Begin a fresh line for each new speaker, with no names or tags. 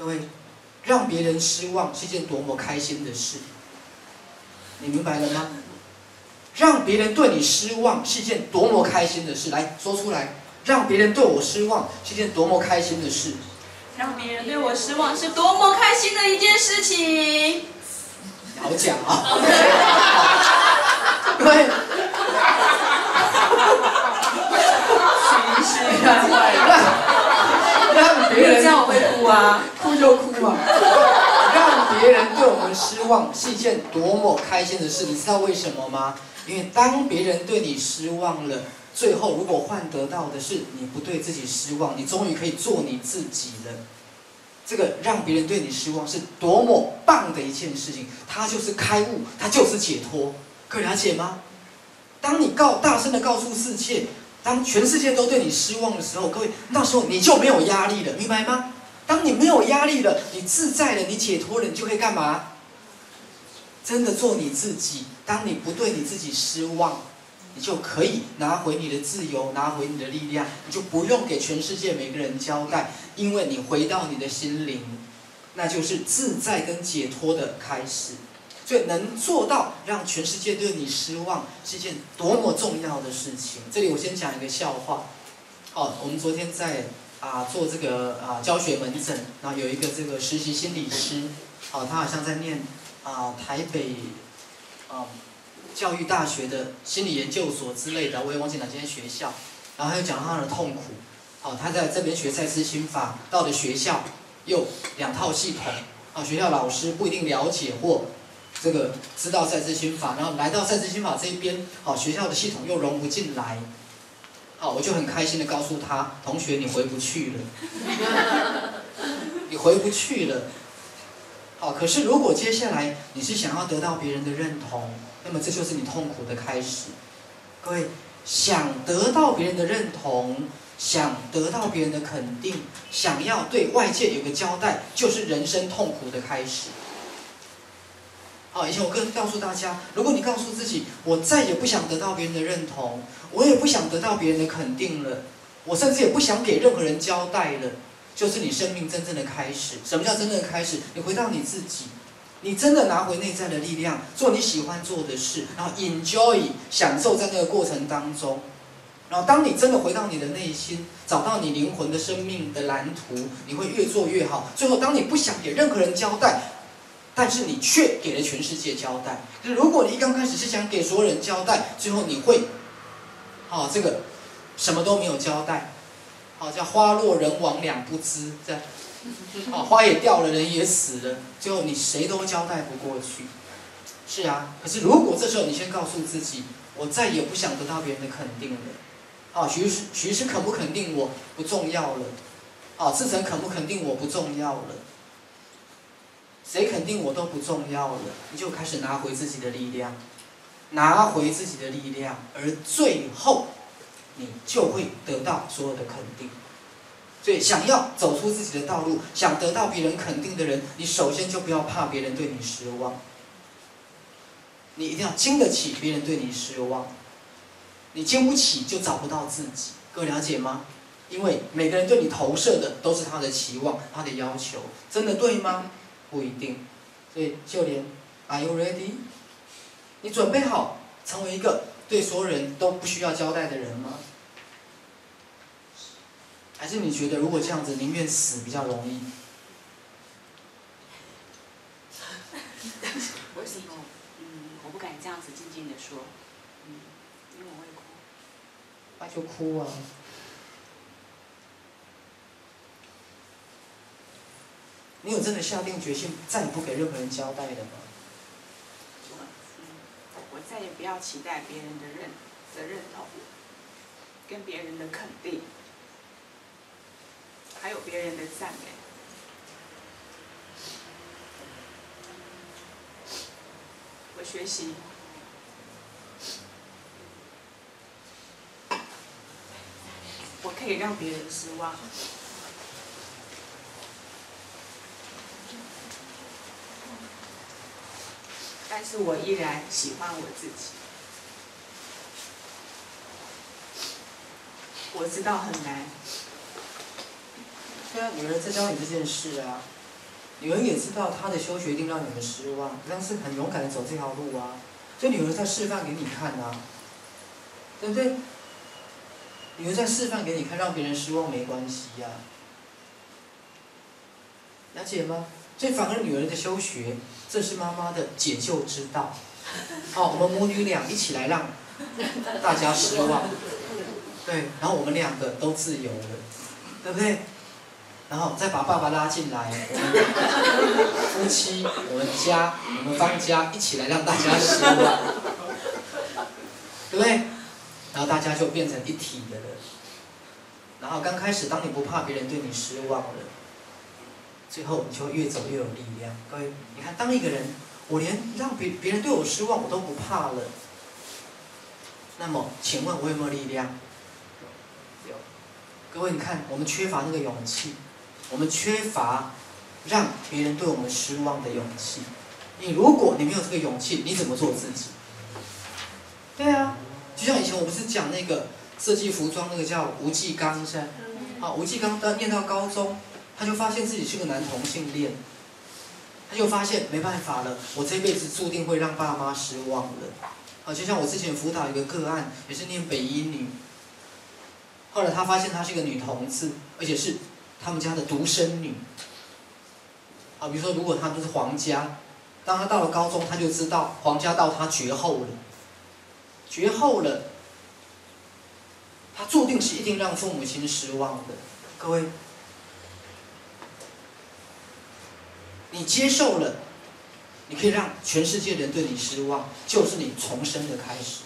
各位，让别人失望是件多么开心的事，你明白了吗？让别人对你失望是件多么开心的事，来说出来。让别人对我失望是件多么开心的事。
让别人对我失望是多么开心的一件事情。
好讲 啊！对。
其实让
让别人
这样我会哭啊，哭就哭啊。
让别人对我们失望是一件多么开心的事，你知道为什么吗？因为当别人对你失望了，最后如果换得到的是你不对自己失望，你终于可以做你自己了。这个让别人对你失望是多么棒的一件事情，它就是开悟，它就是解脱，可以了解吗？当你告大声的告诉世界，当全世界都对你失望的时候，各位，那时候你就没有压力了，明白吗？当你没有压力了，你自在了，你解脱了，你就可以干嘛？真的做你自己。当你不对你自己失望，你就可以拿回你的自由，拿回你的力量，你就不用给全世界每个人交代，因为你回到你的心灵，那就是自在跟解脱的开始。所以能做到让全世界对你失望，是一件多么重要的事情。这里我先讲一个笑话。好，我们昨天在啊做这个啊教学门诊，然后有一个这个实习心理师，好，他好像在念啊台北啊教育大学的心理研究所之类的，我也忘记哪间学校。然后他又讲他的痛苦。好，他在这边学赛斯心法，到了学校又两套系统。啊，学校老师不一定了解或。这个知道赛斯心法，然后来到赛斯心法这一边，好，学校的系统又融不进来，好，我就很开心的告诉他，同学你回不去了，你回不去了，好，可是如果接下来你是想要得到别人的认同，那么这就是你痛苦的开始。各位，想得到别人的认同，想得到别人的肯定，想要对外界有个交代，就是人生痛苦的开始。好，以前我跟告诉大家，如果你告诉自己，我再也不想得到别人的认同，我也不想得到别人的肯定了，我甚至也不想给任何人交代了，就是你生命真正的开始。什么叫真正的开始？你回到你自己，你真的拿回内在的力量，做你喜欢做的事，然后 enjoy 享受在那个过程当中。然后当你真的回到你的内心，找到你灵魂的生命的蓝图，你会越做越好。最后，当你不想给任何人交代。但是你却给了全世界交代。就是如果你一刚开始是想给所有人交代，最后你会，好这个什么都没有交代，好叫花落人亡两不知，这样，好 花也掉了，人也死了，最后你谁都交代不过去。是啊，可是如果这时候你先告诉自己，我再也不想得到别人的肯定了，啊徐师徐师肯不肯定我不重要了，啊志成肯不肯定我不重要了。谁肯定我都不重要了，你就开始拿回自己的力量，拿回自己的力量，而最后，你就会得到所有的肯定。所以，想要走出自己的道路，想得到别人肯定的人，你首先就不要怕别人对你失望。你一定要经得起别人对你失望，你经不起就找不到自己。各位了解吗？因为每个人对你投射的都是他的期望，他的要求，真的对吗？不一定，所以就连，Are you ready？你准备好成为一个对所有人都不需要交代的人吗？还是你觉得如果这样子宁愿死比较容易？
为什么？嗯，我不敢这样子静静的说，嗯，因为我会哭。
那就哭啊。你有真的下定决心再也不给任何人交代的吗？
我再也不要期待别人的认的认同，跟别人的肯定，还有别人的赞美。我学习，我可以让别人失望。但是我依然喜欢我自己。我知道很难。
对啊，女儿在教你这件事啊。女儿也知道她的休学一定让你们失望，但是很勇敢的走这条路啊，所以女儿在示范给你看啊，对不对？女儿在示范给你看，让别人失望没关系呀、了解吗？所以反而女儿的休学，这是妈妈的解救之道。好，我们母女俩一起来让大家失望，对，然后我们两个都自由了，对不对？然后再把爸爸拉进来，我们夫妻、我们家、我们方家一起来让大家失望，对不对？然后大家就变成一体的了。然后刚开始，当你不怕别人对你失望了，最后你就会越走越有力量。各位，你看，当一个人，我连让别别人对我失望我都不怕了，那么，请问我有没有力量？有。各位，你看，我们缺乏那个勇气，我们缺乏让别人对我们失望的勇气。你如果你没有这个勇气，你怎么做自己？对啊，就像以前我不是讲那个设计服装那个叫吴继刚是吧？好，吴继刚到念到高中，他就发现自己是个男同性恋，他就发现没办法了，我这辈子注定会让爸妈失望了。啊，就像我之前辅导一个个案，也是念北医女，后来他发现她是一个女同志，而且是他们家的独生女。啊，比如说如果他们是皇家，当他到了高中，他就知道皇家到他绝后了，绝后了，他注定是一定让父母亲失望的。各位，你接受了，你可以让全世界人对你失望，就是你重生的开始。